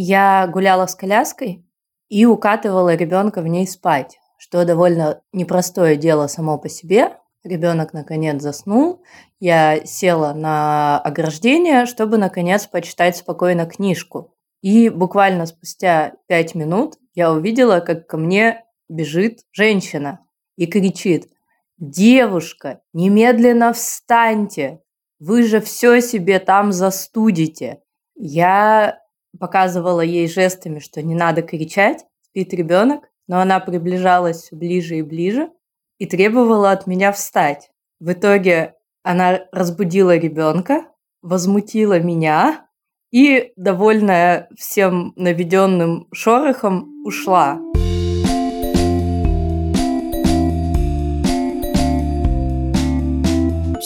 Я гуляла с коляской и укатывала ребенка в ней спать, что довольно непростое дело само по себе. Ребенок наконец заснул. Я села на ограждение, чтобы наконец почитать спокойно книжку. И буквально спустя пять минут я увидела, как ко мне бежит женщина и кричит «Девушка, немедленно встаньте! Вы же все себе там застудите!» Я показывала ей жестами, что не надо кричать, спит ребенок, но она приближалась все ближе и ближе и требовала от меня встать. В итоге она разбудила ребенка, возмутила меня и, довольная всем наведенным шорохом, ушла.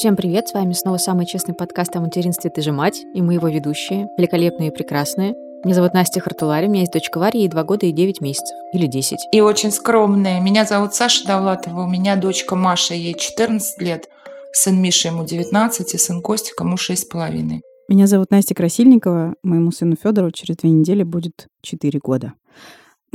Всем привет, с вами снова самый честный подкаст о материнстве «Ты же мать» и мы его ведущие, великолепные и прекрасные. Меня зовут Настя Хартулари, у меня есть дочка Варя, ей 2 года и 9 месяцев, или 10. И очень скромная. Меня зовут Саша Давлатова, у меня дочка Маша, ей 14 лет, сын Миша, ему 19, и сын Костя, ему 6,5. Меня зовут Настя Красильникова, моему сыну Федору через две недели будет 4 года.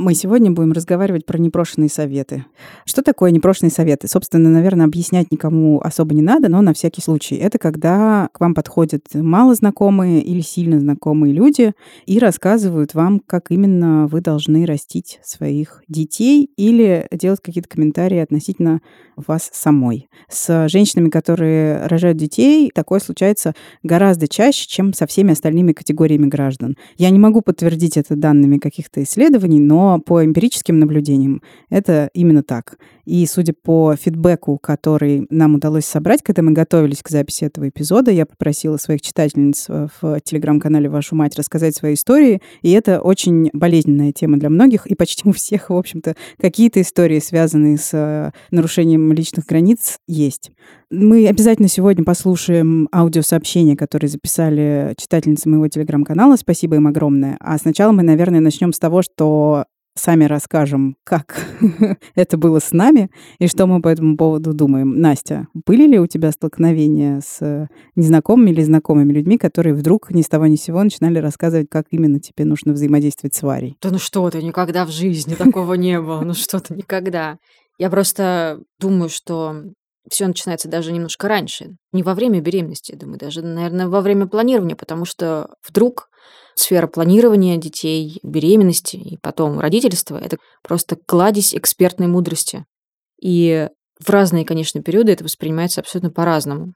Мы сегодня будем разговаривать про непрошенные советы. Что такое непрошенные советы? Собственно, наверное, объяснять никому особо не надо, но на всякий случай. Это когда к вам подходят мало знакомые или сильно знакомые люди и рассказывают вам, как именно вы должны растить своих детей или делать какие-то комментарии относительно вас самой. С женщинами, которые рожают детей, такое случается гораздо чаще, чем со всеми остальными категориями граждан. Я не могу подтвердить это данными каких-то исследований, но по эмпирическим наблюдениям это именно так. И судя по фидбэку, который нам удалось собрать, когда мы готовились к записи этого эпизода, я попросила своих читательниц э, в телеграм-канале «Вашу мать» рассказать свои истории, и это очень болезненная тема для многих, и почти у всех, в общем-то, какие-то истории, связанные с э, нарушением личных границ, есть. Мы обязательно сегодня послушаем аудиосообщения, которые записали читательницы моего телеграм-канала. Спасибо им огромное. А сначала мы, наверное, начнем с того, что сами расскажем, как это было с нами и что мы по этому поводу думаем. Настя, были ли у тебя столкновения с незнакомыми или знакомыми людьми, которые вдруг ни с того ни с сего начинали рассказывать, как именно тебе нужно взаимодействовать с Варей? Да ну что ты, никогда в жизни такого не было. Ну что ты, никогда. Я просто думаю, что все начинается даже немножко раньше. Не во время беременности, я думаю, даже, наверное, во время планирования, потому что вдруг сфера планирования детей, беременности и потом родительства – это просто кладезь экспертной мудрости. И в разные, конечно, периоды это воспринимается абсолютно по-разному.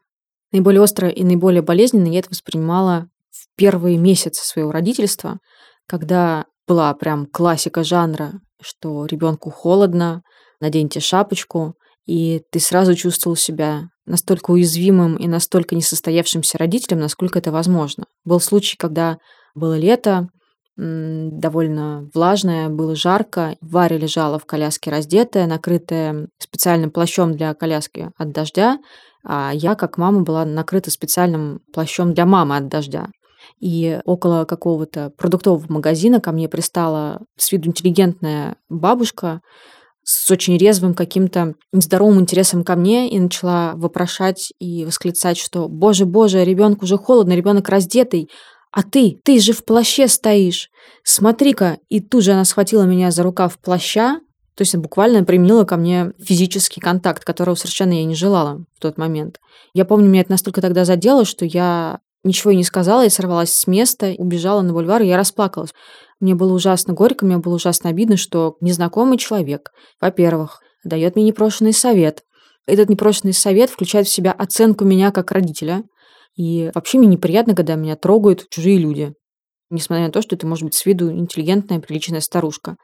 Наиболее остро и наиболее болезненно я это воспринимала в первые месяцы своего родительства, когда была прям классика жанра, что ребенку холодно, наденьте шапочку, и ты сразу чувствовал себя настолько уязвимым и настолько несостоявшимся родителем, насколько это возможно. Был случай, когда было лето, довольно влажное, было жарко. Варя лежала в коляске раздетая, накрытая специальным плащом для коляски от дождя, а я, как мама, была накрыта специальным плащом для мамы от дождя. И около какого-то продуктового магазина ко мне пристала с виду интеллигентная бабушка с очень резвым каким-то нездоровым интересом ко мне и начала вопрошать и восклицать, что «Боже, боже, ребенку уже холодно, ребенок раздетый, а ты, ты же в плаще стоишь. Смотри-ка. И тут же она схватила меня за рукав плаща, то есть буквально применила ко мне физический контакт, которого совершенно я не желала в тот момент. Я помню, меня это настолько тогда задело, что я ничего и не сказала, я сорвалась с места, убежала на бульвар, и я расплакалась. Мне было ужасно горько, мне было ужасно обидно, что незнакомый человек, во-первых, дает мне непрошенный совет. Этот непрошенный совет включает в себя оценку меня как родителя, и вообще мне неприятно, когда меня трогают чужие люди. Несмотря на то, что это может быть с виду интеллигентная, приличная старушка.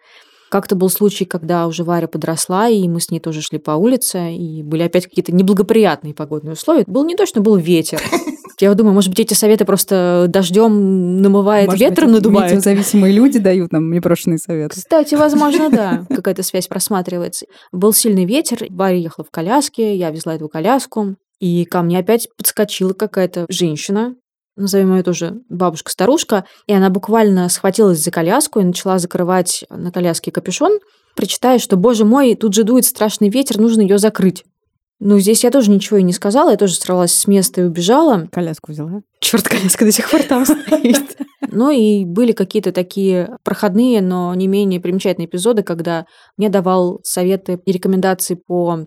Как-то был случай, когда уже Варя подросла, и мы с ней тоже шли по улице, и были опять какие-то неблагоприятные погодные условия. Был не точно, был ветер. Я думаю, может быть, эти советы просто дождем намывает, может ветром быть, надувает. зависимые люди дают нам непрошенные советы. Кстати, возможно, да, какая-то связь просматривается. Был сильный ветер, Варя ехала в коляске, я везла эту коляску. И ко мне опять подскочила какая-то женщина, назовем ее тоже бабушка-старушка, и она буквально схватилась за коляску и начала закрывать на коляске капюшон, прочитая, что, боже мой, тут же дует страшный ветер, нужно ее закрыть. Ну, здесь я тоже ничего и не сказала, я тоже сорвалась с места и убежала. Коляску взяла? Черт, коляска до сих пор там стоит. Ну и были какие-то такие проходные, но не менее примечательные эпизоды, когда мне давал советы и рекомендации по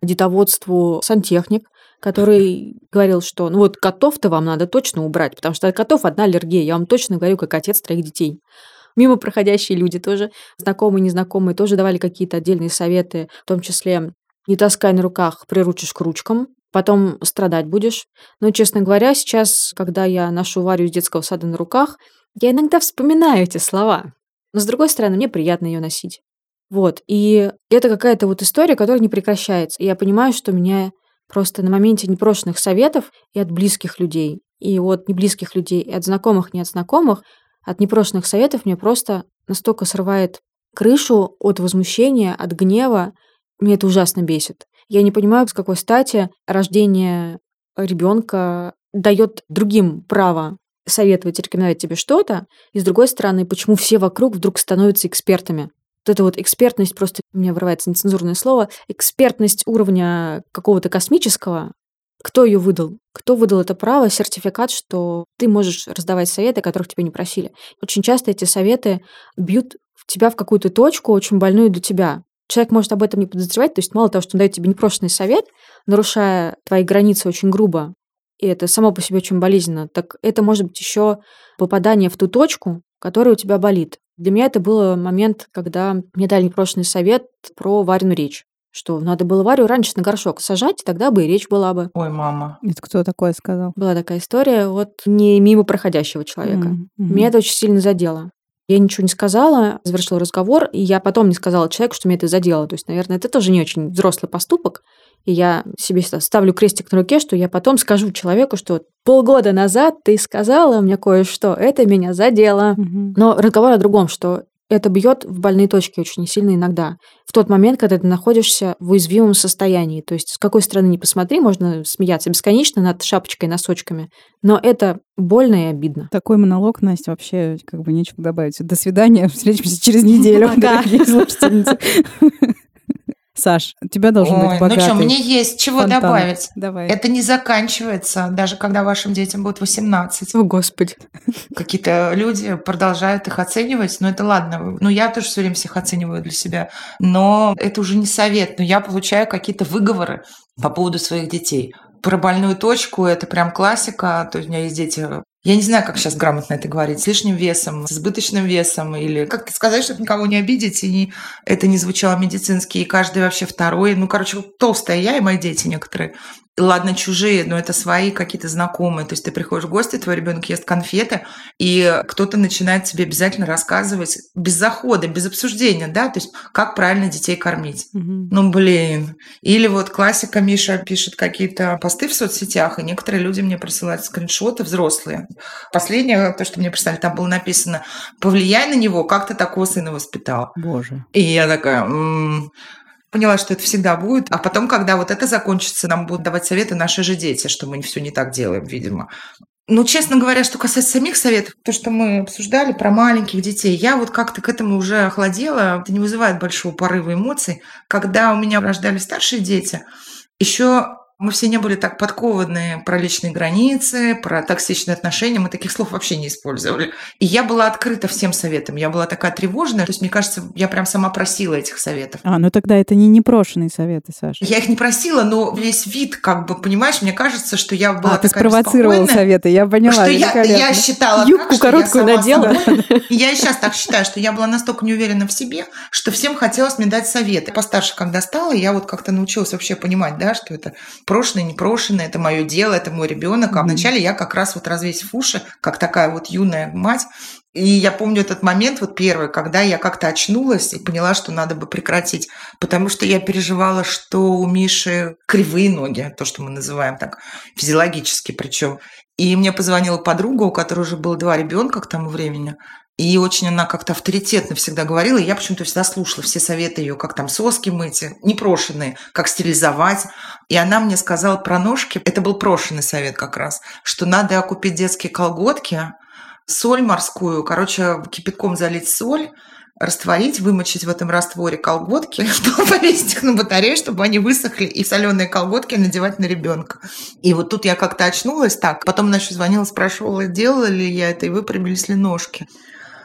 детоводству сантехник, который говорил, что ну вот котов-то вам надо точно убрать, потому что от котов одна аллергия, я вам точно говорю, как отец троих детей. Мимо проходящие люди тоже, знакомые, незнакомые, тоже давали какие-то отдельные советы, в том числе не таскай на руках, приручишь к ручкам, потом страдать будешь. Но, честно говоря, сейчас, когда я ношу Варю из детского сада на руках, я иногда вспоминаю эти слова. Но, с другой стороны, мне приятно ее носить. Вот. И это какая-то вот история, которая не прекращается. И я понимаю, что меня просто на моменте непрошенных советов и от близких людей, и от неблизких людей, и от знакомых, не от знакомых, от непрошенных советов мне просто настолько срывает крышу от возмущения, от гнева. Мне это ужасно бесит. Я не понимаю, с какой стати рождение ребенка дает другим право советовать, рекомендовать тебе что-то, и с другой стороны, почему все вокруг вдруг становятся экспертами. Вот эта вот экспертность, просто у меня вырывается нецензурное слово, экспертность уровня какого-то космического, кто ее выдал? Кто выдал это право, сертификат, что ты можешь раздавать советы, которых тебя не просили? Очень часто эти советы бьют тебя в какую-то точку, очень больную для тебя. Человек может об этом не подозревать, то есть мало того, что он дает тебе непрошенный совет, нарушая твои границы очень грубо, и это само по себе очень болезненно, так это может быть еще попадание в ту точку, которая у тебя болит. Для меня это был момент, когда мне дали непрошенный совет про Варину речь что надо было Варю раньше на горшок сажать, тогда бы и речь была бы. Ой, мама. Это кто такое сказал? Была такая история вот не мимо проходящего человека. Mm-hmm. Меня это очень сильно задело. Я ничего не сказала, завершила разговор, и я потом не сказала человеку, что меня это задело. То есть, наверное, это тоже не очень взрослый поступок. И я себе ставлю крестик на руке, что я потом скажу человеку, что полгода назад ты сказала мне кое-что, это меня задело. Мгм. Но разговор о другом, что это бьет в больные точки очень сильно иногда. В тот момент, когда ты находишься в уязвимом состоянии. То есть с какой стороны не посмотри, можно смеяться бесконечно над шапочкой, носочками. Но это больно и обидно. Такой монолог, Настя, вообще как бы нечего добавить. До свидания, встретимся через неделю, дорогие слушательницы. Саш, у тебя должен Ой, быть ну богатый что, мне есть чего фонтан. добавить. Давай. Это не заканчивается, даже когда вашим детям будет 18. О, Господи. Какие-то люди продолжают их оценивать, но это ладно. Ну, я тоже все время всех оцениваю для себя. Но это уже не совет. Но я получаю какие-то выговоры по поводу своих детей. Про больную точку это прям классика. То есть у меня есть дети я не знаю, как сейчас грамотно это говорить, с лишним весом, с избыточным весом, или как сказать, чтобы никого не обидеть, и это не звучало медицински, и каждый вообще второй. Ну, короче, толстая я и мои дети некоторые. Ладно, чужие, но это свои какие-то знакомые. То есть ты приходишь в гости, твой ребенок ест конфеты, и кто-то начинает тебе обязательно рассказывать без захода, без обсуждения, да, то есть как правильно детей кормить. Мгм. Ну, блин. Или вот классика, Миша пишет какие-то посты в соцсетях, и некоторые люди мне присылают скриншоты взрослые. Последнее, то, что мне прислали, там было написано «Повлияй на него, как ты такого сына воспитал». Боже. И я такая... «М, Поняла, что это всегда будет. А потом, когда вот это закончится, нам будут давать советы наши же дети, что мы все не так делаем, видимо. Ну, честно говоря, что касается самих советов, то, что мы обсуждали про маленьких детей, я вот как-то к этому уже охладела. Это не вызывает большого порыва эмоций. Когда у меня рождались старшие дети, еще мы все не были так подкованы про личные границы, про токсичные отношения. Мы таких слов вообще не использовали. И я была открыта всем советам. Я была такая тревожная. То есть, мне кажется, я прям сама просила этих советов. А, ну тогда это не непрошенные советы, Саша. Я их не просила, но весь вид, как бы, понимаешь, мне кажется, что я была А, ты такая спровоцировала беспокойная, советы, я поняла. что я, я считала так, Юбку я короткую сама надела. собой- И Я и сейчас так считаю, что я была настолько не уверена в себе, что всем хотелось мне дать советы. Постарше, когда стала, я вот как-то научилась вообще понимать, да, что это прошлое, непрошенное, это мое дело, это мой ребенок. А вначале я как раз вот развесив уши, как такая вот юная мать, и я помню этот момент вот первый, когда я как-то очнулась и поняла, что надо бы прекратить, потому что я переживала, что у Миши кривые ноги, то, что мы называем так, физиологически причем. И мне позвонила подруга, у которой уже было два ребенка к тому времени, и очень она как-то авторитетно всегда говорила, и я почему-то всегда слушала все советы ее, как там соски мыть, непрошенные, как стерилизовать. И она мне сказала про ножки, это был прошенный совет как раз, что надо купить детские колготки, соль морскую, короче, кипятком залить соль, растворить, вымочить в этом растворе колготки, повесить их на батарею, чтобы они высохли, и соленые колготки надевать на ребенка. И вот тут я как-то очнулась так. Потом она еще звонила, спрашивала, делала ли я это, и выпрямились ли ножки.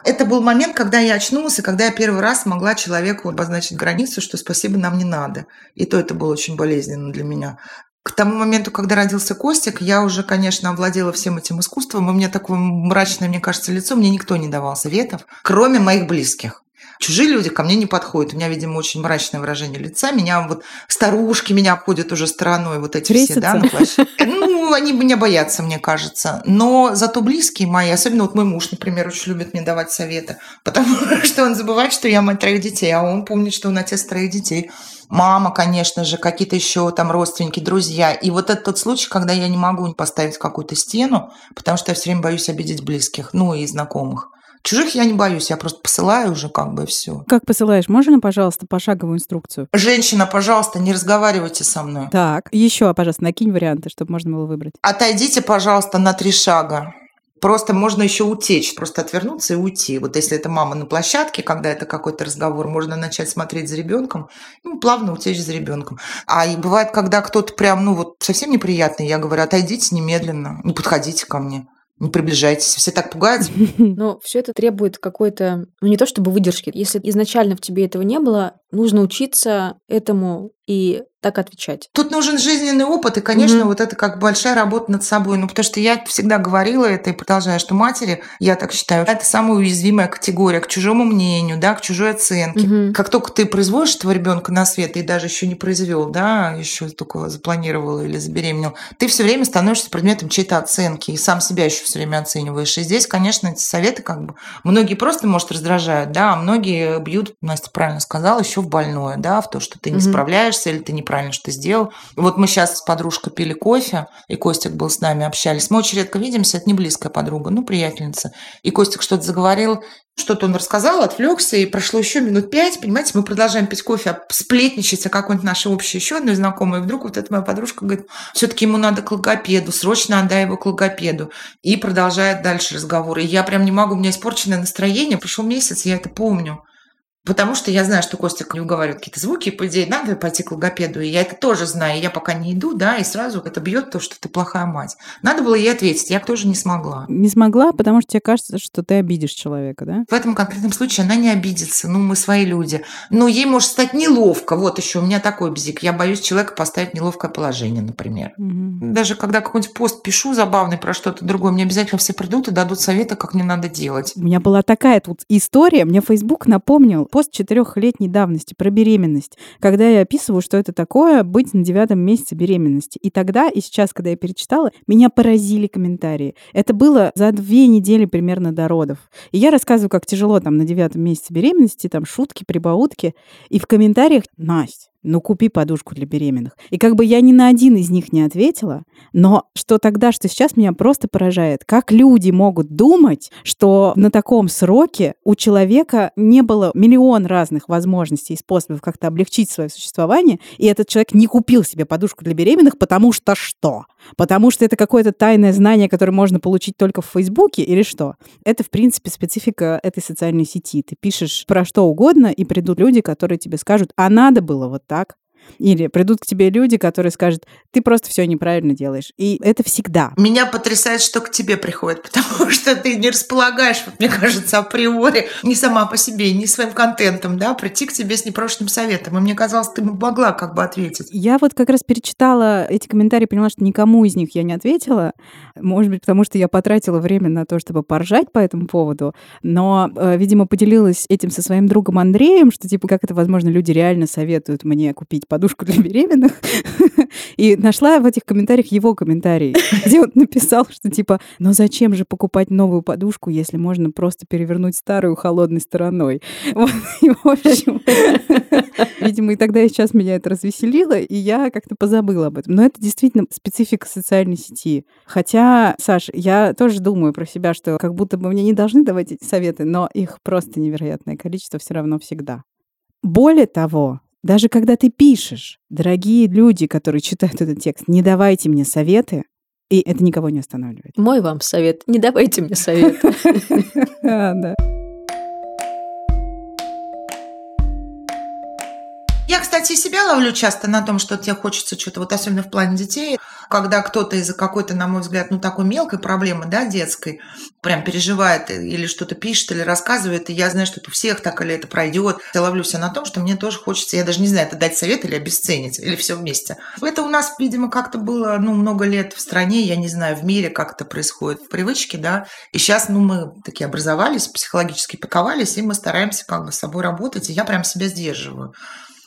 Это был момент, когда я очнулась, и когда я первый раз могла человеку обозначить границу, что спасибо нам не надо. И то это было очень болезненно для меня. К тому моменту, когда родился Костик, я уже, конечно, овладела всем этим искусством, и мне такое мрачное, мне кажется, лицо, мне никто не давал советов, кроме моих близких. Чужие люди ко мне не подходят. У меня, видимо, очень мрачное выражение лица. Меня вот старушки меня обходят уже стороной, вот эти Трясятся. все, да, на площадке. Ну, они меня боятся, мне кажется. Но зато близкие мои, особенно вот мой муж, например, очень любит мне давать советы, потому что он забывает, что я мать троих детей, а он помнит, что он отец троих детей. Мама, конечно же, какие-то еще там родственники, друзья. И вот это тот случай, когда я не могу поставить какую-то стену, потому что я все время боюсь обидеть близких, ну и знакомых. Чужих я не боюсь, я просто посылаю уже как бы все. Как посылаешь? Можно, пожалуйста, пошаговую инструкцию? Женщина, пожалуйста, не разговаривайте со мной. Так, еще, пожалуйста, накинь варианты, чтобы можно было выбрать. Отойдите, пожалуйста, на три шага. Просто можно еще утечь, просто отвернуться и уйти. Вот если это мама на площадке, когда это какой-то разговор, можно начать смотреть за ребенком, ну, плавно утечь за ребенком. А и бывает, когда кто-то прям, ну, вот совсем неприятный, я говорю, отойдите немедленно, не подходите ко мне. Не приближайтесь, все так пугаются. Но все это требует какой-то, ну не то чтобы выдержки. Если изначально в тебе этого не было, нужно учиться этому и так отвечать. Тут нужен жизненный опыт, и, конечно, Мгм. вот это как большая работа над собой. Ну, потому что я всегда говорила это и продолжаю, что матери, я так считаю, это самая уязвимая категория к чужому мнению, да, к чужой оценке. Мгм. Как только ты производишь этого ребенка на свет, и даже еще не произвел, да, еще только запланировал или забеременел, ты все время становишься предметом чьей-то оценки, и сам себя еще все время оцениваешь. И здесь, конечно, эти советы как бы многие просто, может, раздражают, да, а многие бьют, Настя правильно сказала, еще в больное, да, в то, что ты не Мгм. Справляешься или ты неправильно что сделал. Вот мы сейчас с подружкой пили кофе, и Костик был с нами, общались. Мы очень редко видимся, это не близкая подруга, ну, приятельница. И Костик что-то заговорил, что-то он рассказал, отвлекся, и прошло еще минут пять, понимаете, мы продолжаем пить кофе, а сплетничать о какой-нибудь нашей общей еще одной знакомой, и вдруг вот эта моя подружка говорит, все-таки ему надо к логопеду, срочно отдай его к логопеду. И продолжает дальше разговор. И я прям не могу, у меня испорченное настроение, прошел месяц, я это помню. Потому что я знаю, что Костик не уговаривает какие-то звуки, и, по идее, надо пойти к логопеду. И я это тоже знаю. И я пока не иду, да, и сразу это бьет то, что ты плохая мать. Надо было ей ответить, я тоже не смогла. Не смогла, потому что тебе кажется, что ты обидишь человека, да? В этом конкретном случае она не обидится. Ну, мы свои люди. Но ей может стать неловко. Вот еще у меня такой бзик. Я боюсь человека поставить в неловкое положение, например. Мгм. Даже когда какой-нибудь пост пишу забавный про что-то другое, мне обязательно все придут и дадут советы, как мне надо делать. У меня была такая тут история. Мне Facebook напомнил пост четырехлетней давности про беременность, когда я описываю, что это такое быть на девятом месяце беременности. И тогда, и сейчас, когда я перечитала, меня поразили комментарии. Это было за две недели примерно до родов. И я рассказываю, как тяжело там на девятом месяце беременности, там шутки, прибаутки. И в комментариях, Настя, ну купи подушку для беременных. И как бы я ни на один из них не ответила, но что тогда, что сейчас меня просто поражает, как люди могут думать, что на таком сроке у человека не было миллион разных возможностей и способов как-то облегчить свое существование, и этот человек не купил себе подушку для беременных, потому что что? Потому что это какое-то тайное знание, которое можно получить только в Фейсбуке или что? Это, в принципе, специфика этой социальной сети. Ты пишешь про что угодно, и придут люди, которые тебе скажут, а надо было вот так. Или придут к тебе люди, которые скажут, ты просто все неправильно делаешь. И это всегда. Меня потрясает, что к тебе приходит, потому что ты не располагаешь, вот мне кажется, априори, не сама по себе, не своим контентом, да, прийти к тебе с непрошенным советом. И мне казалось, ты могла как бы ответить. Я вот как раз перечитала эти комментарии, поняла, что никому из них я не ответила. Может быть, потому что я потратила время на то, чтобы поржать по этому поводу. Но, э, видимо, поделилась этим со своим другом Андреем, что, типа, как это возможно, люди реально советуют мне купить подушку для беременных. И нашла в этих комментариях его комментарий, где он написал, что, типа, ну зачем же покупать новую подушку, если можно просто перевернуть старую холодной стороной? Вот, и, в общем, видимо, и тогда, и сейчас меня это развеселило, и я как-то позабыла об этом. Но это действительно специфика социальной сети. Хотя, Саш, я тоже думаю про себя, что как будто бы мне не должны давать эти советы, но их просто невероятное количество все равно всегда. Более того, даже когда ты пишешь, дорогие люди, которые читают этот текст, не давайте мне советы, и это никого не останавливает. Мой вам совет. Не давайте мне совет. Я, кстати, себя ловлю часто на том, что тебе хочется что-то, вот особенно в плане детей, когда кто-то из-за какой-то, на мой взгляд, ну такой мелкой проблемы, да, детской, прям переживает или что-то пишет или рассказывает, и я знаю, что у всех так или это пройдет. Я ловлю себя на том, что мне тоже хочется, я даже не знаю, это дать совет или обесценить, или все вместе. Это у нас, видимо, как-то было, ну, много лет в стране, я не знаю, в мире как это происходит, в привычке, да, и сейчас, ну, мы такие образовались, психологически паковались, и мы стараемся как бы с собой работать, и я прям себя сдерживаю.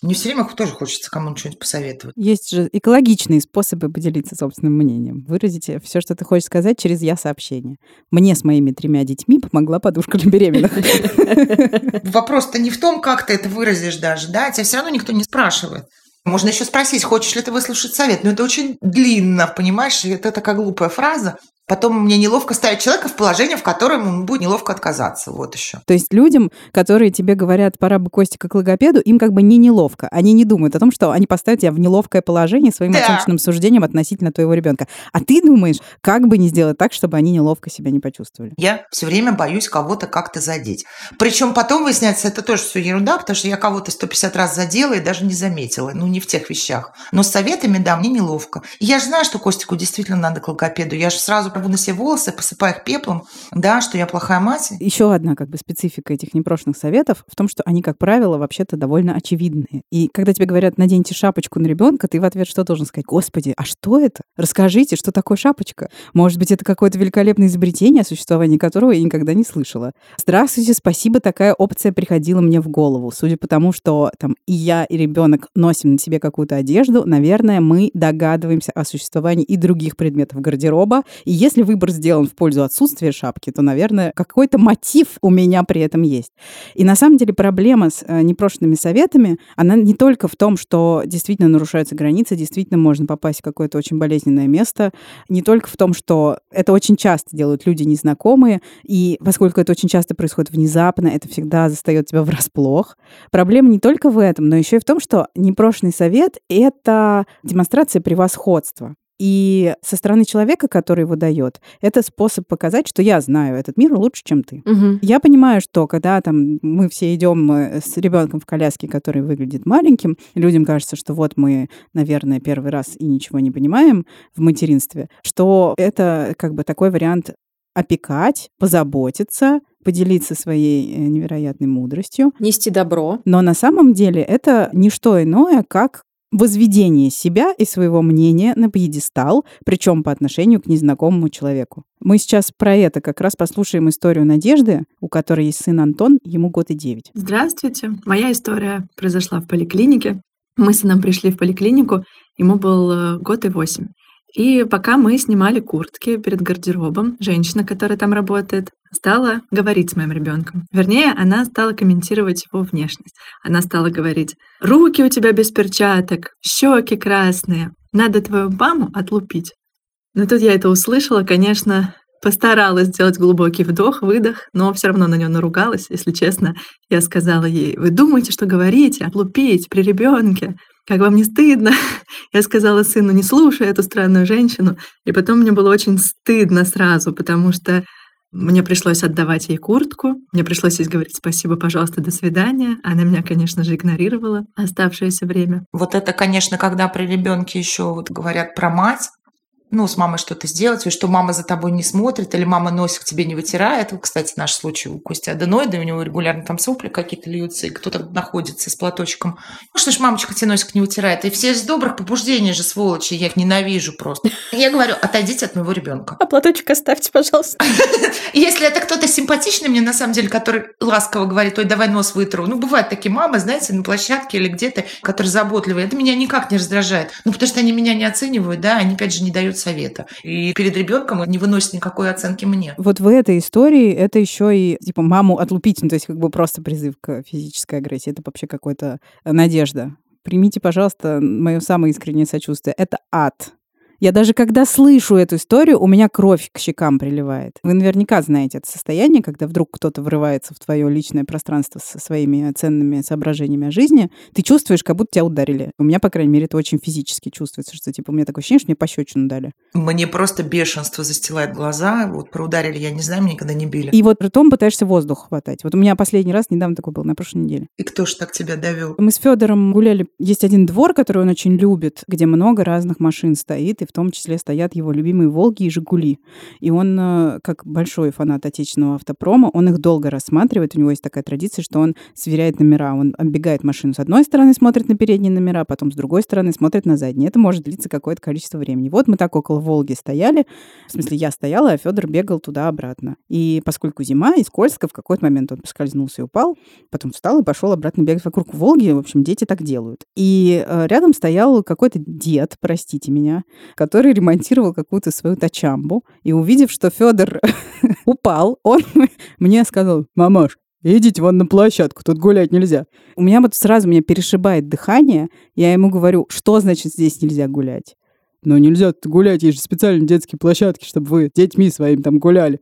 Не все время тоже хочется кому-нибудь что-нибудь посоветовать. Есть же экологичные способы поделиться собственным мнением. Выразить все, что ты хочешь сказать, через я-сообщение. Мне с моими тремя детьми помогла подушка для беременных. Вопрос-то не в том, как ты это выразишь даже, да? Тебя все равно никто не спрашивает. Можно еще спросить, хочешь ли ты выслушать совет, но это очень длинно, понимаешь? Это такая глупая фраза. Потом мне неловко ставить человека в положение, в котором ему будет неловко отказаться. Вот еще. То есть людям, которые тебе говорят, пора бы Костика к логопеду, им как бы не неловко. Они не думают о том, что они поставят тебя в неловкое положение своим да. оценочным суждением относительно твоего ребенка. А ты думаешь, как бы не сделать так, чтобы они неловко себя не почувствовали? Я все время боюсь кого-то как-то задеть. Причем потом выясняется, это тоже все ерунда, потому что я кого-то 150 раз задела и даже не заметила. Ну, не в тех вещах. Но с советами, да, мне неловко. И я же знаю, что Костику действительно надо к логопеду. Я же сразу рву на себе волосы, посыпаю их пеплом, да, что я плохая мать. Еще одна как бы специфика этих непрошенных советов в том, что они, как правило, вообще-то довольно очевидные. И когда тебе говорят, наденьте шапочку на ребенка, ты в ответ что должен сказать? Господи, а что это? Расскажите, что такое шапочка? Может быть, это какое-то великолепное изобретение, о существовании которого я никогда не слышала. Здравствуйте, спасибо, такая опция приходила мне в голову. Судя по тому, что там и я, и ребенок носим на себе какую-то одежду, наверное, мы догадываемся о существовании и других предметов гардероба. И если выбор сделан в пользу отсутствия шапки, то, наверное, какой-то мотив у меня при этом есть. И на самом деле проблема с э, непрошенными советами, она не только в том, что действительно нарушаются границы, действительно можно попасть в какое-то очень болезненное место, не только в том, что это очень часто делают люди незнакомые, и поскольку это очень часто происходит внезапно, это всегда застает тебя врасплох. Проблема не только в этом, но еще и в том, что непрошенный совет — это демонстрация превосходства. И со стороны человека, который его дает, это способ показать, что я знаю этот мир лучше, чем ты. Угу. Я понимаю, что когда там мы все идем э, с ребенком в коляске, который выглядит маленьким, людям кажется, что вот мы, наверное, первый раз и ничего не понимаем в материнстве, что это как бы такой вариант опекать, позаботиться, поделиться своей э, невероятной мудростью. Нести добро. Но на самом деле это не что иное, как возведение себя и своего мнения на пьедестал, причем по отношению к незнакомому человеку. Мы сейчас про это как раз послушаем историю Надежды, у которой есть сын Антон, ему год и девять. Здравствуйте. Моя история произошла в поликлинике. Мы с сыном пришли в поликлинику, ему был э, год и восемь. И пока мы снимали куртки перед гардеробом, женщина, которая там работает, стала говорить с моим ребенком. Вернее, она стала комментировать его внешность. Она стала говорить, руки у тебя без перчаток, щеки красные, надо твою маму отлупить. Но тут я это услышала, конечно, постаралась сделать глубокий вдох, выдох, но все равно на нее наругалась, если честно. Я сказала ей, вы думаете, что говорите, отлупить при ребенке? как вам не стыдно? Я сказала сыну, не слушай эту странную женщину. И потом мне было очень стыдно сразу, потому что мне пришлось отдавать ей куртку, мне пришлось ей говорить спасибо, пожалуйста, до свидания. Она меня, конечно же, игнорировала оставшееся время. Вот это, конечно, когда при ребенке еще вот говорят про мать, ну, с мамой что-то сделать, и что мама за тобой не смотрит, или мама носик тебе не вытирает. Кстати, наш случай у Кости аденоиды, у него регулярно там сопли какие-то льются, и кто-то находится с платочком. Ну, что ж мамочка тебе носик не вытирает? И все из добрых побуждений же, сволочи, я их ненавижу просто. Я говорю, отойдите от моего ребенка. А платочек оставьте, пожалуйста. Если это кто-то симпатичный мне, на самом деле, который ласково говорит, ой, давай нос вытру. Ну, бывают такие мамы, знаете, на площадке или где-то, которые заботливые. Это меня никак не раздражает. Ну, потому что они меня не оценивают, да, они, опять же, не дают совета. И перед ребенком он не выносит никакой оценки мне. Вот в этой истории это еще и типа маму отлупить, ну, то есть как бы просто призыв к физической агрессии. Это вообще какая-то надежда. Примите, пожалуйста, мое самое искреннее сочувствие. Это ад Я даже когда слышу эту историю, у меня кровь к щекам приливает. Вы наверняка знаете это состояние, когда вдруг кто-то врывается в твое личное пространство со своими ценными соображениями о жизни, ты чувствуешь, как будто тебя ударили. У меня, по крайней мере, это очень физически чувствуется, что типа у меня такое ощущение, что мне пощечину дали. Мне просто бешенство застилает глаза. Вот про ударили, я не знаю, меня никогда не били. И вот ртом пытаешься воздух хватать. Вот у меня последний раз недавно такой был, на прошлой неделе. И кто ж так тебя довел? Мы с Федором гуляли. Есть один двор, который он очень любит, где много разных машин стоит, и в том числе стоят его любимые «Волги» и «Жигули». И он, э, как большой фанат отечественного автопрома, он их долго рассматривает. У него есть такая традиция, что он сверяет номера. Он оббегает машину с одной стороны, смотрит на передние номера, потом с другой стороны смотрит на задние. Это может длиться какое-то количество времени. Вот мы так около «Волги» стояли. В смысле, я стояла, а Федор бегал туда-обратно. И поскольку зима и скользко, в какой-то момент он поскользнулся и упал, потом встал и пошел обратно бегать вокруг Волги. В общем, дети так делают. И э, рядом стоял какой-то дед, простите меня, который ремонтировал какую-то свою тачамбу. И увидев, что Федор упал, он мне сказал, мамаш, идите вон на площадку, тут гулять нельзя. У меня вот сразу меня перешибает дыхание, я ему говорю, что значит здесь нельзя гулять? Но нельзя тут гулять, есть же специальные детские площадки, чтобы вы детьми своим там гуляли.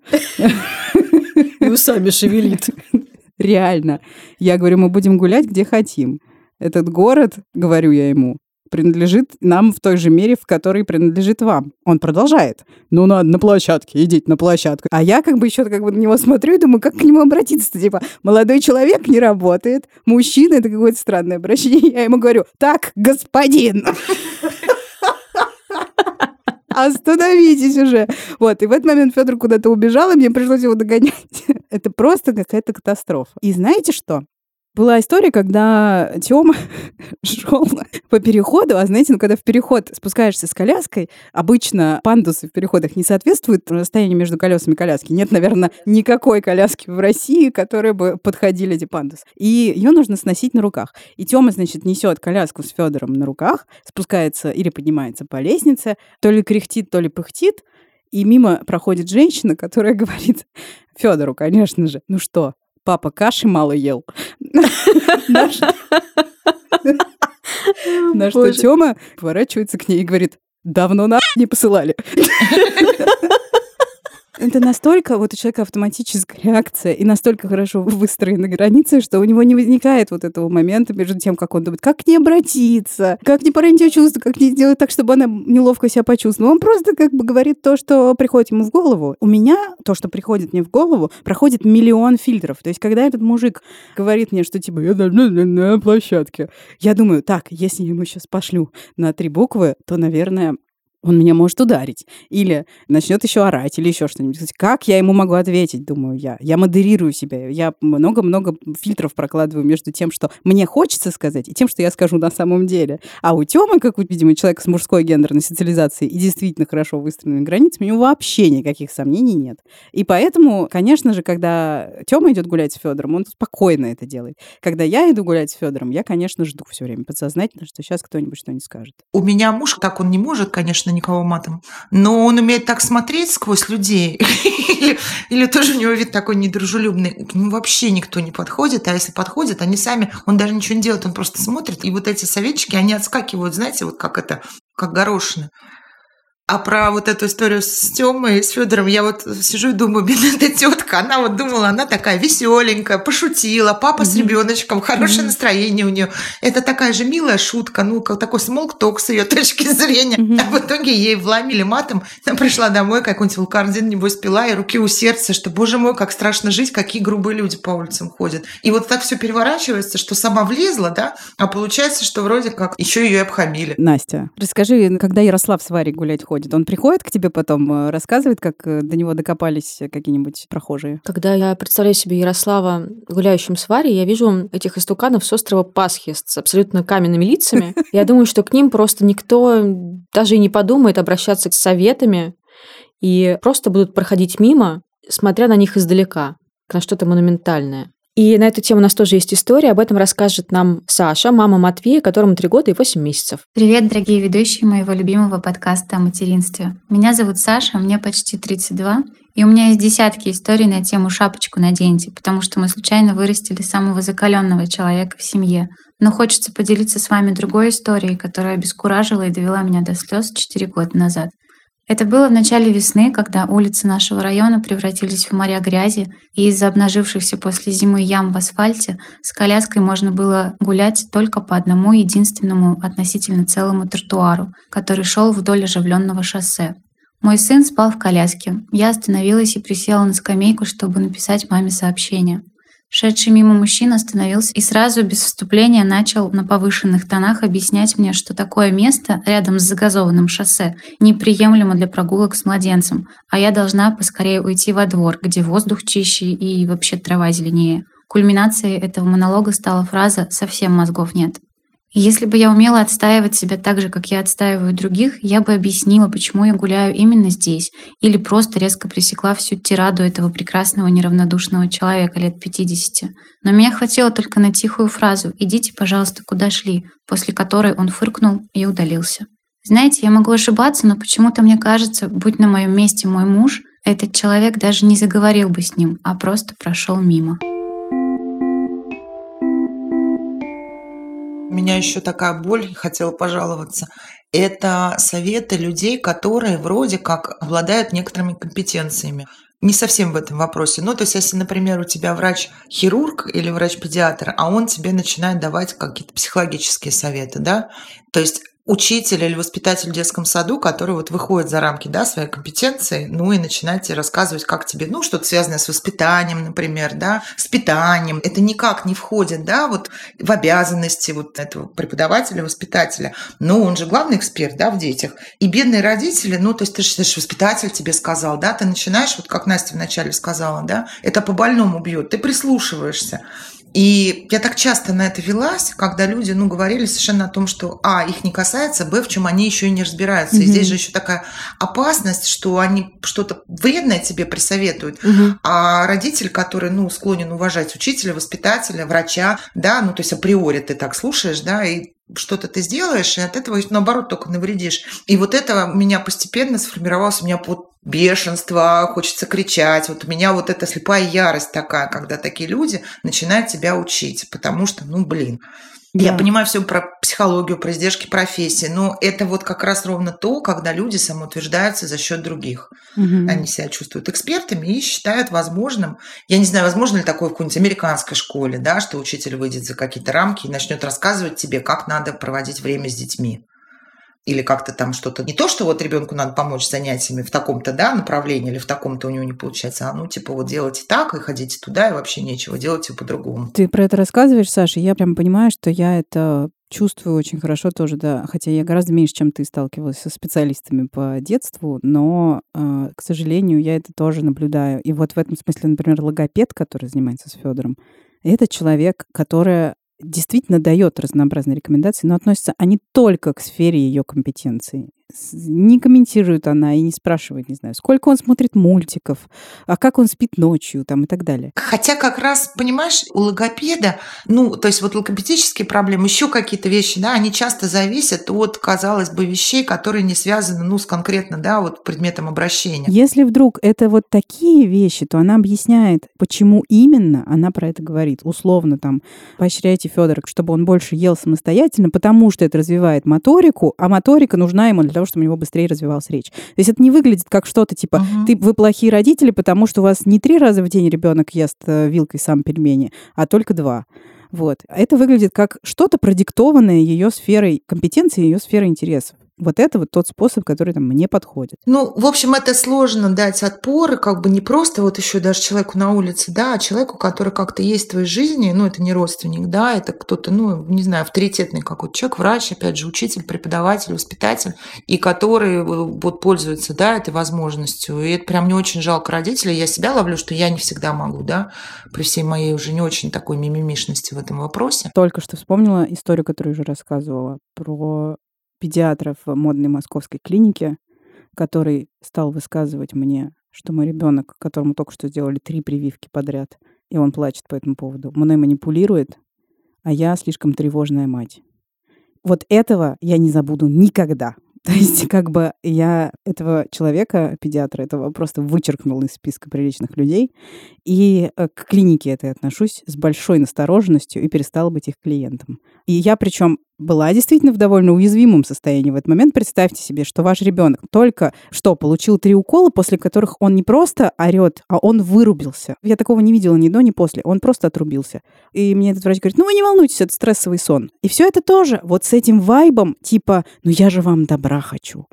И усами шевелит. Реально. Я говорю, мы будем гулять, где хотим. Этот город, говорю я ему, принадлежит нам в той же мере, в которой принадлежит вам. Он продолжает. Ну, надо на площадке, идите на площадку. А я как бы еще как бы на него смотрю и думаю, как к нему обратиться-то? Типа, молодой человек не работает, мужчина — это какое-то странное обращение. Я ему говорю, так, господин. Остановитесь уже. Вот, и в этот момент Федор куда-то убежал, и мне пришлось его догонять. Это просто какая-то катастрофа. И знаете что? Была история, когда Тёма шел по переходу, а знаете, ну когда в переход спускаешься с коляской, обычно пандусы в переходах не соответствуют расстоянию между колесами коляски. Нет, наверное, никакой коляски в России, которой бы подходили эти пандусы. И ее нужно сносить на руках. И Тёма, значит, несет коляску с Федором на руках, спускается или поднимается по лестнице, то ли кряхтит, то ли пыхтит, и мимо проходит женщина, которая говорит Федору, конечно же, ну что, папа каши мало ел. На что Тёма поворачивается к ней и говорит, давно на не посылали. Это настолько вот у человека автоматическая реакция и настолько хорошо выстроены границы, что у него не возникает вот этого момента между тем, как он думает, как к ней обратиться, как не поранить ее чувства, как не сделать так, чтобы она неловко себя почувствовала. Он просто как бы говорит то, что приходит ему в голову. У меня то, что приходит мне в голову, проходит миллион фильтров. То есть, когда этот мужик говорит мне, что типа я должна на площадке, я думаю, так, если я ему сейчас пошлю на три буквы, то, наверное, он меня может ударить. Или начнет еще орать, или еще что-нибудь. Как я ему могу ответить, думаю я. Я модерирую себя. Я много-много фильтров прокладываю между тем, что мне хочется сказать, и тем, что я скажу на самом деле. А у Тёмы, как у, видимо, человека с мужской гендерной социализацией и действительно хорошо выстроенными границами, у него вообще никаких сомнений нет. И поэтому, конечно же, когда Тёма идет гулять с Федором, он спокойно это делает. Когда я иду гулять с Федором, я, конечно, жду все время подсознательно, что сейчас кто-нибудь что-нибудь скажет. У меня муж так он не может, конечно, никого матом. Но он умеет так смотреть сквозь людей. или, или тоже у него вид такой недружелюбный. К нему вообще никто не подходит. А если подходит, они сами, он даже ничего не делает, он просто смотрит. И вот эти советчики, они отскакивают, знаете, вот как это, как горошины. А про вот эту историю с Тёмой, с Федором, я вот сижу и думаю, бедная эта тетка, она вот думала, она такая веселенькая, пошутила, папа mm-hmm. с ребеночком, хорошее mm-hmm. настроение у нее. Это такая же милая шутка, ну, как такой смолк-ток с ее точки зрения. Mm-hmm. А в итоге ей вломили матом, она пришла домой, какой-нибудь вулкардин, небось, пила, и руки у сердца, что, боже мой, как страшно жить, какие грубые люди по улицам ходят. И вот так все переворачивается, что сама влезла, да, а получается, что вроде как еще ее обхамили. Настя, расскажи, когда Ярослав с Варей гулять ходит, он приходит к тебе потом, э, рассказывает, как э, до него докопались какие-нибудь прохожие? Когда я представляю себе Ярослава гуляющим с Варей, я вижу этих истуканов с острова Пасхи с абсолютно каменными лицами. Я думаю, что к ним просто никто даже и не подумает обращаться с советами и просто будут проходить мимо, смотря на них издалека, на что-то монументальное. И на эту тему у нас тоже есть история. Об этом расскажет нам Саша, мама Матвея, которому 3 года и 8 месяцев. Привет, дорогие ведущие моего любимого подкаста о материнстве. Меня зовут Саша, мне почти 32, И у меня есть десятки историй на тему «шапочку наденьте», потому что мы случайно вырастили самого закаленного человека в семье. Но хочется поделиться с вами другой историей, которая обескуражила и довела меня до слез 4 года назад. Это было в начале весны, когда улицы нашего района превратились в моря грязи, и из-за обнажившихся после зимы ям в асфальте с коляской можно было гулять только по одному единственному относительно целому тротуару, который шел вдоль оживленного шоссе. Мой сын спал в коляске. Я остановилась и присела на скамейку, чтобы написать маме сообщение. Шедший мимо мужчина остановился и сразу, без вступления, начал на повышенных тонах объяснять мне, что такое место рядом с загазованным шоссе неприемлемо для прогулок с младенцем, а я должна поскорее уйти во двор, где воздух чище и вообще трава зеленее. Кульминацией этого монолога стала фраза «совсем мозгов нет». Если бы я умела отстаивать себя так же, как я отстаиваю других, я бы объяснила, почему я гуляю именно здесь, или просто резко пресекла всю тираду этого прекрасного неравнодушного человека лет 50. Но меня хватило только на тихую фразу «идите, пожалуйста, куда шли», после которой он фыркнул и удалился. Знаете, я могу ошибаться, но почему-то мне кажется, будь на моем месте мой муж, этот человек даже не заговорил бы с ним, а просто прошел мимо. Меня еще такая боль, хотела пожаловаться. Это советы людей, которые вроде как обладают некоторыми компетенциями. Не совсем в этом вопросе. Ну, то есть, если, например, у тебя врач-хирург или врач-педиатр, а он тебе начинает давать какие-то психологические советы, да, то есть учитель или воспитатель в детском саду, который вот выходит за рамки да, своей компетенции, ну и начинает тебе рассказывать, как тебе, ну, что-то связанное с воспитанием, например, да, с питанием. Это никак не входит, да, вот в обязанности вот этого преподавателя, воспитателя. Но он же главный эксперт, да, в детях. И бедные родители, ну, то есть ты же воспитатель тебе сказал, да, ты начинаешь, вот как Настя вначале сказала, да, это по больному бьет, ты прислушиваешься. И я так часто на это велась, когда люди, ну, говорили совершенно о том, что, а, их не касается, б, в чем они еще и не разбираются. Mm-hmm. И здесь же еще такая опасность, что они что-то вредное тебе присоветуют, mm-hmm. а родитель, который, ну, склонен уважать учителя, воспитателя, врача, да, ну, то есть априори ты так слушаешь, да, и что-то ты сделаешь, и от этого, наоборот, только навредишь. И вот это у меня постепенно сформировалось, у меня вот бешенство, хочется кричать. Вот у меня вот эта слепая ярость такая, когда такие люди начинают тебя учить, потому что, ну, блин, да. Я понимаю все про психологию, про издержки профессии, но это вот как раз ровно то, когда люди самоутверждаются за счет других. Угу. Они себя чувствуют экспертами и считают возможным, я не знаю, возможно ли такое в какой-нибудь американской школе, да, что учитель выйдет за какие-то рамки и начнет рассказывать тебе, как надо проводить время с детьми или как-то там что-то. Не то, что вот ребенку надо помочь с занятиями в таком-то да, направлении или в таком-то у него не получается, а ну типа вот делайте так и ходите туда, и вообще нечего, делайте по-другому. Ты про это рассказываешь, Саша, я прям понимаю, что я это чувствую очень хорошо тоже, да. Хотя я гораздо меньше, чем ты сталкивалась со специалистами по детству, но, э, к сожалению, я это тоже наблюдаю. И вот в этом смысле, например, логопед, который занимается с Федором, это человек, который действительно дает разнообразные рекомендации, но относятся они только к сфере ее компетенции не комментирует она и не спрашивает, не знаю, сколько он смотрит мультиков, а как он спит ночью там и так далее. Хотя как раз, понимаешь, у логопеда, ну, то есть вот логопедические проблемы, еще какие-то вещи, да, они часто зависят от, казалось бы, вещей, которые не связаны, ну, с конкретно, да, вот предметом обращения. Если вдруг это вот такие вещи, то она объясняет, почему именно она про это говорит. Условно там, поощряйте Федора, чтобы он больше ел самостоятельно, потому что это развивает моторику, а моторика нужна ему для того, чтобы у него быстрее развивалась речь. То есть это не выглядит как что-то типа uh-huh. ты, вы плохие родители, потому что у вас не три раза в день ребенок ест э, вилкой сам пельмени, а только два. Вот. Это выглядит как что-то продиктованное ее сферой компетенции, ее сферой интересов. Вот это вот тот способ, который там мне подходит. Ну, в общем, это сложно дать отпор, как бы не просто вот еще даже человеку на улице, да, а человеку, который как-то есть в твоей жизни, ну, это не родственник, да, это кто-то, ну, не знаю, авторитетный какой-то человек, врач, опять же, учитель, преподаватель, воспитатель, и который э, вот пользуется, да, этой возможностью. И это прям не очень жалко родителей. Я себя ловлю, что я не всегда могу, да, при всей моей уже не очень такой мимимишности в этом вопросе. Только что вспомнила историю, которую уже рассказывала, про педиатра в модной московской клинике, который стал высказывать мне, что мой ребенок, которому только что сделали три прививки подряд, и он плачет по этому поводу, мной манипулирует, а я слишком тревожная мать. Вот этого я не забуду никогда. То есть, как бы я этого человека, педиатра, этого просто вычеркнула из списка приличных людей. И э, к клинике этой отношусь с большой настороженностью и перестала быть их клиентом. И я причем была действительно в довольно уязвимом состоянии в этот момент. Представьте себе, что ваш ребенок только что получил три укола, после которых он не просто орет, а он вырубился. Я такого не видела ни до, ни после. Он просто отрубился. И мне этот врач говорит, ну вы не волнуйтесь, это стрессовый сон. И все это тоже вот с этим вайбом, типа, ну я же вам добра хочу.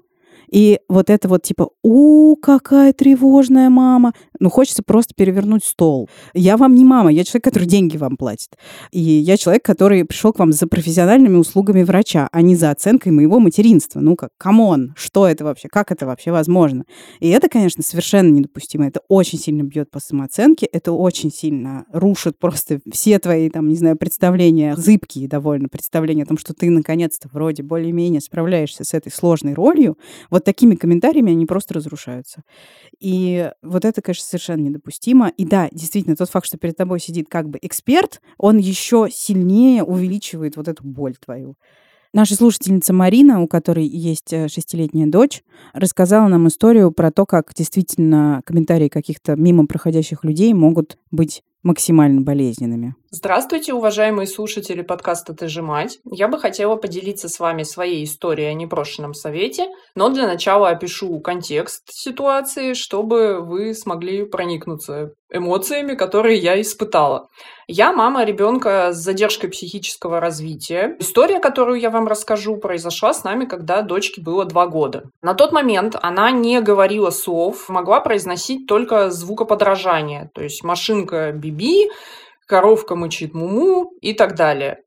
И вот это вот типа, у, какая тревожная мама. Ну, хочется просто перевернуть стол. Я вам не мама, я человек, который деньги вам платит. И я человек, который пришел к вам за профессиональными услугами врача, а не за оценкой моего материнства. Ну как, come on, что это вообще, как это вообще возможно? И это, конечно, совершенно недопустимо. Это очень сильно бьет по самооценке, это очень сильно рушит просто все твои, там, не знаю, представления, зыбкие довольно представления о том, что ты, наконец-то, вроде более-менее справляешься с этой сложной ролью. Вот такими комментариями они просто разрушаются. И вот это, конечно, совершенно недопустимо. И да, действительно, тот факт, что перед тобой сидит как бы эксперт, он еще сильнее увеличивает вот эту боль твою. Наша слушательница Марина, у которой есть э, шестилетняя дочь, рассказала нам историю про то, как действительно комментарии каких-то мимо проходящих людей могут быть максимально болезненными. Здравствуйте, уважаемые слушатели подкаста «Ты же мать». Я бы хотела поделиться с вами своей историей о непрошенном совете, но для начала опишу контекст ситуации, чтобы вы смогли проникнуться эмоциями, которые я испытала. Я мама ребенка с задержкой психического развития. История, которую я вам расскажу, произошла с нами, когда дочке было два года. На тот момент она не говорила слов, могла произносить только звукоподражание, то есть машинка биби, коровка мычит муму и так далее.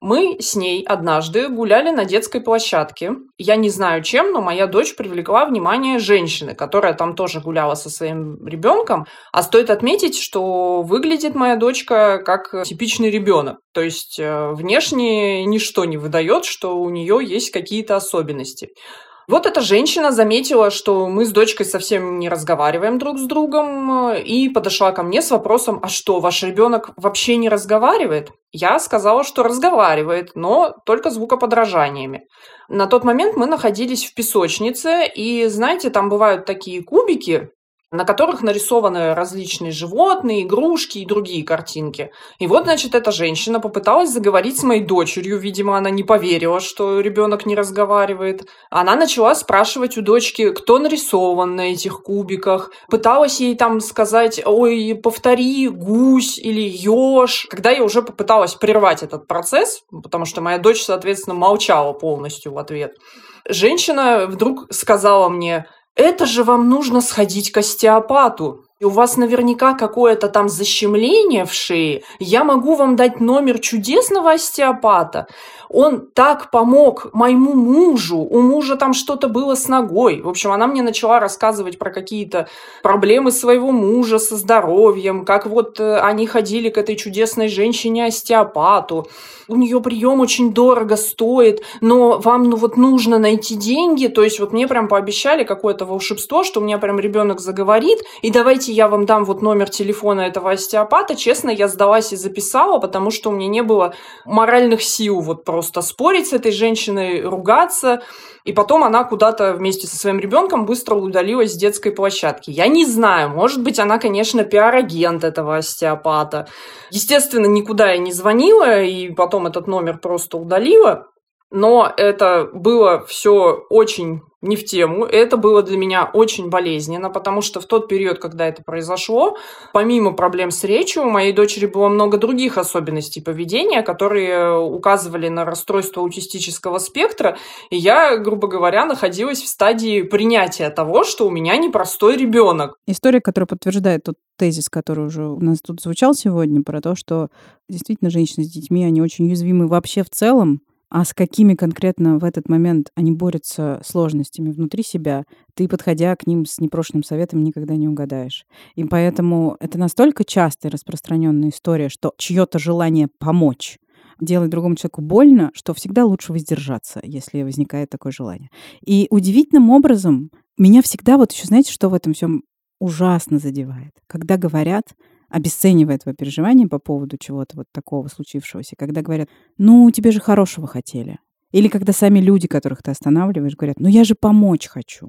Мы с ней однажды гуляли на детской площадке. Я не знаю чем, но моя дочь привлекла внимание женщины, которая там тоже гуляла со своим ребенком. А стоит отметить, что выглядит моя дочка как типичный ребенок. То есть э, внешне ничто не выдает, что у нее есть какие-то особенности. Вот эта женщина заметила, что мы с дочкой совсем не разговариваем друг с другом, э, и подошла ко мне с вопросом, а что, ваш ребенок вообще не разговаривает? Я сказала, что разговаривает, но только звукоподражаниями. На тот момент мы находились в песочнице, и, знаете, там бывают такие кубики, на которых нарисованы различные животные, игрушки и другие картинки. И вот, значит, эта женщина попыталась заговорить с моей дочерью. Видимо, она не поверила, что ребенок не разговаривает. Она начала спрашивать у дочки, кто нарисован на этих кубиках. Пыталась ей там сказать, ой, повтори, гусь или еж. Когда я уже попыталась прервать этот процесс, потому что моя дочь, соответственно, молчала полностью в ответ, женщина вдруг сказала мне, это же вам нужно сходить к остеопату. И у вас наверняка какое-то там защемление в шее. Я могу вам дать номер чудесного остеопата. Он так помог моему мужу. У мужа там что-то было с ногой. В общем, она мне начала рассказывать про какие-то проблемы своего мужа со здоровьем, как вот э, они ходили к этой чудесной женщине-остеопату у нее прием очень дорого стоит, но вам ну вот нужно найти деньги, то есть вот мне прям пообещали какое-то волшебство, что у меня прям ребенок заговорит, и давайте я вам дам вот номер телефона этого остеопата. Честно, я сдалась и записала, потому что у меня не было моральных сил вот просто спорить с этой женщиной, ругаться. И потом она куда-то вместе со своим ребенком быстро удалилась с детской площадки. Я не знаю, может быть, она, конечно, пиар-агент этого остеопата. Естественно, никуда я не звонила, и потом этот номер просто удалила. Но это было все очень не в тему. Это было для меня очень болезненно, потому что в тот период, когда это произошло, помимо проблем с речью, у моей дочери было много других особенностей поведения, которые указывали на расстройство аутистического спектра. И я, грубо говоря, находилась в стадии принятия того, что у меня непростой ребенок. История, которая подтверждает тот тезис, который уже у нас тут звучал сегодня, про то, что действительно женщины с детьми, они очень уязвимы вообще в целом, а с какими конкретно в этот момент они борются сложностями внутри себя, ты, подходя к ним с непрошенным советом, никогда не угадаешь. И поэтому это настолько частая распространенная история, что чье-то желание помочь делать другому человеку больно, что всегда лучше воздержаться, если возникает такое желание. И удивительным образом меня всегда вот еще, знаете, что в этом всем ужасно задевает? Когда говорят, обесценивая твое переживание по поводу чего-то вот такого случившегося, когда говорят, ну, тебе же хорошего хотели. Или когда сами люди, которых ты останавливаешь, говорят, ну я же помочь хочу.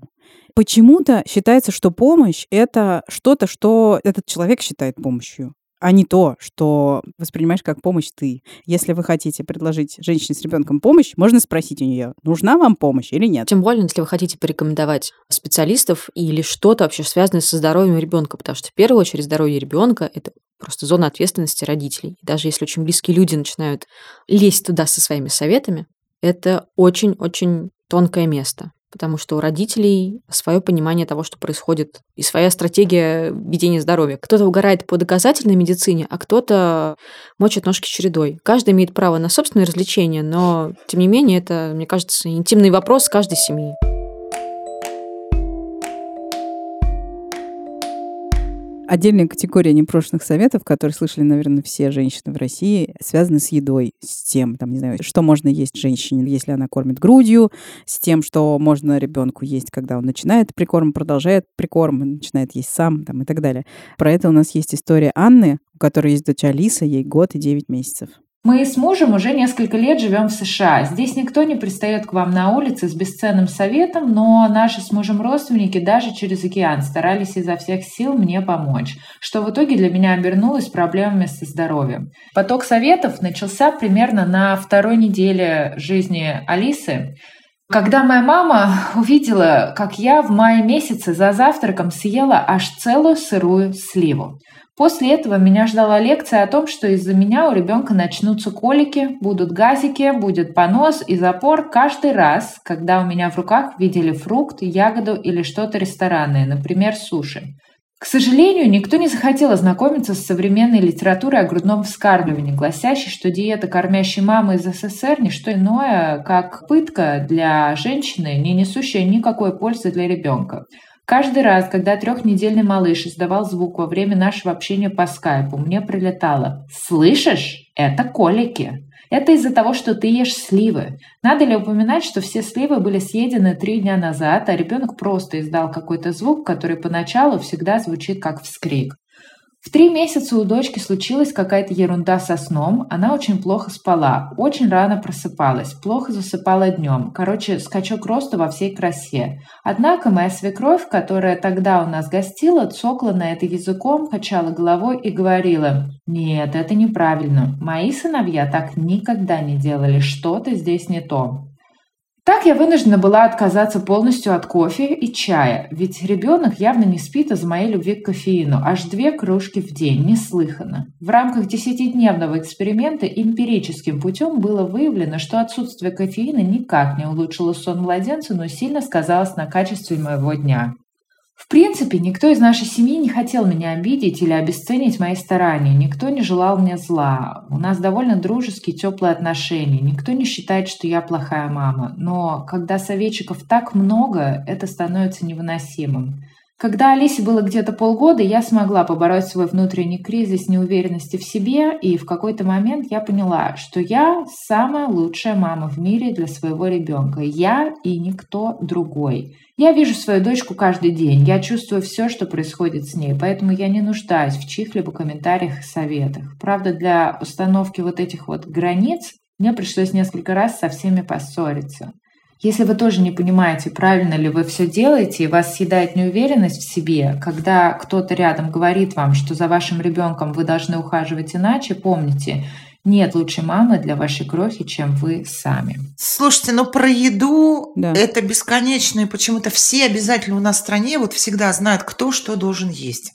Почему-то считается, что помощь — это что-то, что этот человек считает помощью а не то, что воспринимаешь как помощь ты. Если вы хотите предложить женщине с ребенком помощь, можно спросить у нее, нужна вам помощь или нет. Тем более, если вы хотите порекомендовать специалистов или что-то вообще связанное со здоровьем ребенка, потому что в первую очередь здоровье ребенка это просто зона ответственности родителей. Даже если очень близкие люди начинают лезть туда со своими советами, это очень-очень тонкое место потому что у родителей свое понимание того, что происходит, и своя стратегия ведения здоровья. Кто-то угорает по доказательной медицине, а кто-то мочит ножки чередой. Каждый имеет право на собственное развлечение, но, тем не менее, это, мне кажется, интимный вопрос каждой семьи. Отдельная категория непрошенных советов, которые слышали, наверное, все женщины в России, связаны с едой, с тем, там, не знаю, что можно есть женщине, если она кормит грудью, с тем, что можно ребенку есть, когда он начинает прикорм, продолжает прикорм, начинает есть сам, там, и так далее. Про это у нас есть история Анны, у которой есть дочь Алиса, ей год и девять месяцев. Мы с мужем уже несколько лет живем в США. Здесь никто не пристает к вам на улице с бесценным советом, но наши с мужем родственники даже через океан старались изо всех сил мне помочь, что в итоге для меня обернулось проблемами со здоровьем. Поток советов начался примерно на второй неделе жизни Алисы, когда моя мама увидела, как я в мае месяце за завтраком съела аж целую сырую сливу. После этого меня ждала лекция о том, что из-за меня у ребенка начнутся колики, будут газики, будет понос и запор каждый раз, когда у меня в руках видели фрукт, ягоду или что-то ресторанное, например, суши. К сожалению, никто не захотел ознакомиться с современной литературой о грудном вскармливании, гласящей, что диета кормящей мамы из СССР – не что иное, как пытка для женщины, не несущая никакой пользы для ребенка. Каждый раз, когда трехнедельный малыш издавал звук во время нашего общения по скайпу, мне прилетало «Слышишь? Это колики!» Это из-за того, что ты ешь сливы. Надо ли упоминать, что все сливы были съедены три дня назад, а ребенок просто издал какой-то звук, который поначалу всегда звучит как вскрик. В три месяца у дочки случилась какая-то ерунда со сном. Она очень плохо спала, очень рано просыпалась, плохо засыпала днем. Короче, скачок роста во всей красе. Однако моя свекровь, которая тогда у нас гостила, цокла на это языком, качала головой и говорила, «Нет, это неправильно. Мои сыновья так никогда не делали. Что-то здесь не то». Так я вынуждена была отказаться полностью от кофе и чая, ведь ребенок явно не спит из-за моей любви к кофеину. Аж две кружки в день, неслыханно. В рамках десятидневного эксперимента эмпирическим путем было выявлено, что отсутствие кофеина никак не улучшило сон младенца, но сильно сказалось на качестве моего дня. В принципе, никто из нашей семьи не хотел меня обидеть или обесценить мои старания, никто не желал мне зла. У нас довольно дружеские, теплые отношения, никто не считает, что я плохая мама. Но когда советчиков так много, это становится невыносимым. Когда Алисе было где-то полгода, я смогла побороть свой внутренний кризис неуверенности в себе, и в какой-то момент я поняла, что я самая лучшая мама в мире для своего ребенка. Я и никто другой. Я вижу свою дочку каждый день, я чувствую все, что происходит с ней, поэтому я не нуждаюсь в чьих-либо комментариях и советах. Правда, для установки вот этих вот границ мне пришлось несколько раз со всеми поссориться. Если вы тоже не понимаете, правильно ли вы все делаете, и вас съедает неуверенность в себе, когда кто-то рядом говорит вам, что за вашим ребенком вы должны ухаживать иначе, помните, нет лучшей мамы для вашей крохи, чем вы сами. Слушайте, ну про еду Да. это бесконечно, и почему-то все обязательно у нас в стране вот всегда знают, кто что должен есть.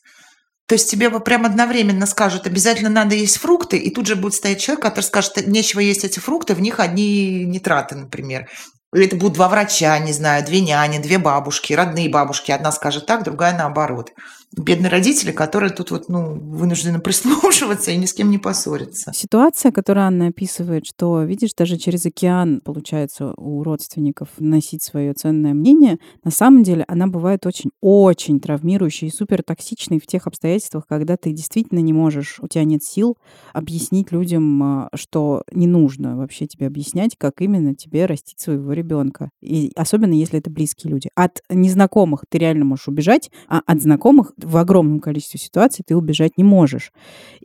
То есть тебе вот прям одновременно скажут, обязательно надо есть фрукты, и тут же будет стоять человек, который скажет, нечего есть эти фрукты, в них одни нитраты, например. Или это будут два врача, не знаю, две няни, две бабушки, родные бабушки. Одна скажет так, другая наоборот. Бедные родители, которые тут вот, ну, вынуждены прислушиваться и ни с кем не поссориться. Ситуация, которую Анна описывает, что, видишь, даже через океан получается у родственников носить свое ценное мнение, на самом деле она бывает очень-очень травмирующей и супер токсичной в тех обстоятельствах, когда ты действительно не можешь, у тебя нет сил объяснить людям, а, что не нужно вообще тебе объяснять, как именно тебе растить своего ребенка. И особенно если это близкие люди. От незнакомых ты реально можешь убежать, а от знакомых в огромном количестве ситуаций ты убежать не можешь.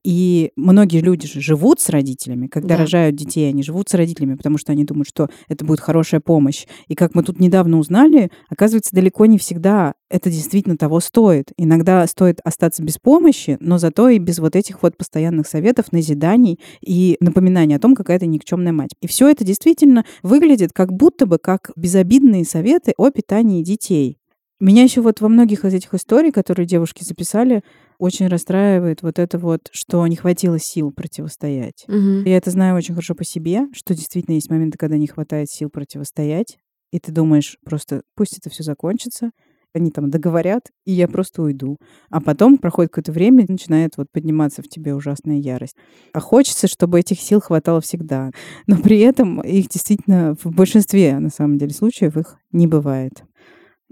И многие люди же живут с родителями, когда Да. рожают детей, они живут с родителями, потому что они думают, что это будет хорошая помощь. И как мы тут недавно узнали, оказывается, далеко не всегда это действительно того стоит. Иногда стоит остаться без помощи, но зато и без вот этих вот постоянных советов, назиданий и напоминаний о том, какая ты никчемная мать. И все это действительно выглядит как будто бы как безобидные советы о питании детей. Меня еще вот во многих из этих историй, которые девушки записали, очень расстраивает вот это вот, что не хватило сил противостоять. Мгм. Я это знаю очень хорошо по себе, что действительно есть моменты, когда не хватает сил противостоять, и ты думаешь просто, пусть это все закончится, они там договорят, и я просто уйду. А потом проходит какое-то время, и начинает вот подниматься в тебе ужасная ярость. А хочется, чтобы этих сил хватало всегда. Но при этом их действительно в большинстве, на самом деле, случаев их не бывает.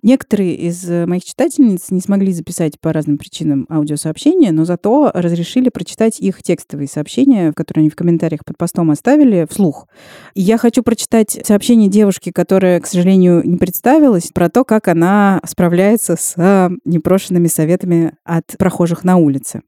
Некоторые из э, моих читательниц не смогли записать по разным причинам аудиосообщения, но зато разрешили прочитать их текстовые сообщения, которые они в комментариях под постом оставили, вслух. И я хочу прочитать сообщение девушки, которая, к сожалению, не представилась, про то, как она справляется с э, непрошенными советами от прохожих на улице.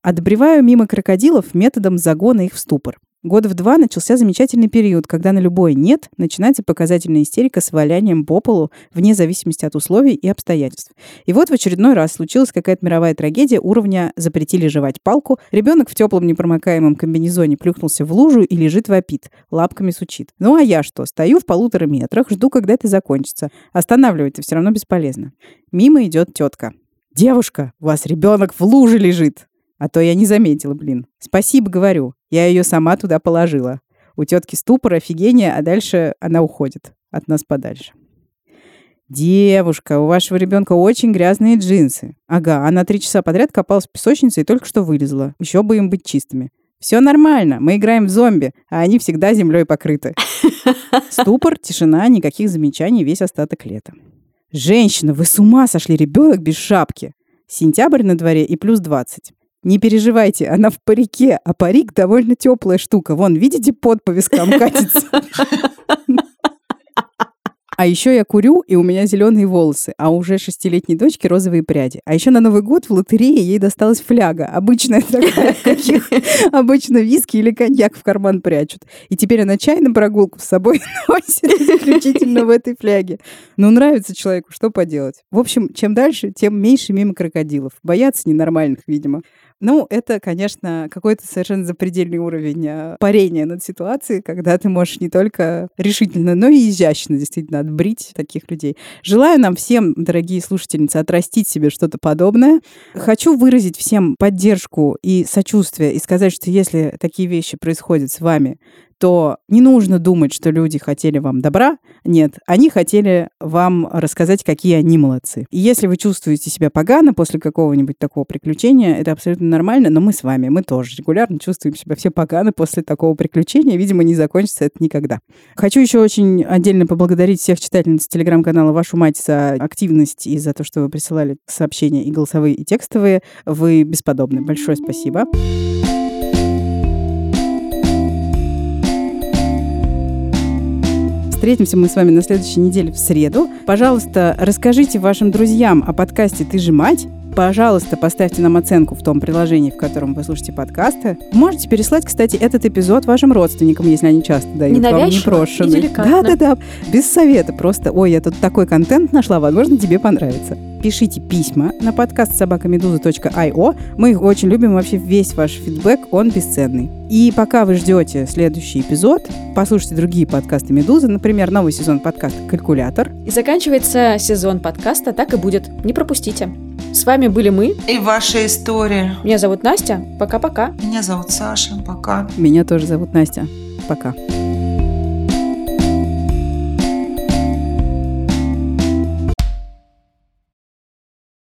Отбреваю мимо крокодилов методом загона их в ступор. Года в два начался замечательный период, когда на любое «нет» начинается показательная истерика с валянием по полу вне зависимости от условий и обстоятельств. И вот в очередной раз случилась какая-то мировая трагедия уровня «запретили жевать палку», ребенок в теплом непромокаемом комбинезоне плюхнулся в лужу и лежит вопит, лапками сучит. Ну а я что? Стою в полутора метрах, жду, когда это закончится. Останавливать-то все равно бесполезно. Мимо идет тетка. «Девушка, у вас ребенок в луже лежит!» А то я не заметила, блин. Спасибо, говорю. Я ее сама туда положила. У тетки ступор, офигение, а дальше она уходит от нас подальше. Девушка, у вашего ребенка очень грязные джинсы. Ага, она три часа подряд копалась в песочнице и только что вылезла. Еще бы им быть чистыми. Все нормально, мы играем в зомби, а они всегда землей покрыты. Ступор, тишина, никаких замечаний весь остаток лета. Женщина, вы с ума сошли, ребенок без шапки. Сентябрь на дворе и плюс 20. Не переживайте, она в парике, а парик довольно теплая штука. Вон, видите, пот по вискам катится. А еще я курю, и у меня зеленые волосы, а уже шестилетней дочке розовые пряди. А еще на Новый год в лотерее ей досталась фляга. Обычная такая, каких обычно виски или коньяк в карман прячут. И теперь она чай на прогулку с собой носит исключительно в этой фляге. Ну, нравится человеку, что поделать. В общем, чем дальше, тем меньше мимо крокодилов. Боятся ненормальных, видимо. Ну, это, конечно, какой-то совершенно запредельный уровень а, парения над ситуацией, когда ты можешь не только решительно, но и изящно действительно отбрить таких людей. Желаю нам всем, дорогие слушательницы, отрастить себе что-то подобное. Хочу выразить всем поддержку и сочувствие и сказать, что если такие вещи происходят с вами, то не нужно думать, что люди хотели вам добра. Нет, они хотели вам рассказать, какие они молодцы. И если вы чувствуете себя погано после какого-нибудь такого приключения, это абсолютно нормально, но мы с вами, мы тоже регулярно чувствуем себя все погано после такого приключения. Видимо, не закончится это никогда. Хочу еще очень отдельно поблагодарить всех читательниц телеграм-канала «Вашу мать» за активность и за то, что вы присылали сообщения и голосовые, и текстовые. Вы бесподобны. Большое спасибо. Встретимся мы с вами на следующей неделе в среду. Пожалуйста, расскажите вашим друзьям о подкасте «Ты же мать». Пожалуйста, поставьте нам оценку в том приложении, в котором вы слушаете подкасты. Можете переслать, кстати, этот эпизод вашим родственникам, если они часто дают вам Ненавязчиво и непрошенный. Да-да-да, без совета. Просто, ой, я тут такой контент нашла, возможно, тебе понравится. Пишите письма на подкаст собакамедуза.io. Мы их очень любим, вообще весь ваш фидбэк, он бесценный. И пока вы ждете следующий эпизод, послушайте другие подкасты Медузы, например, новый сезон подкаста «Калькулятор». И заканчивается сезон подкаста «Так и будет». Не пропустите. С вами были мы. И ваша история. Меня зовут Настя. Пока-пока. Меня зовут Саша. Пока. Меня тоже зовут Настя. Пока.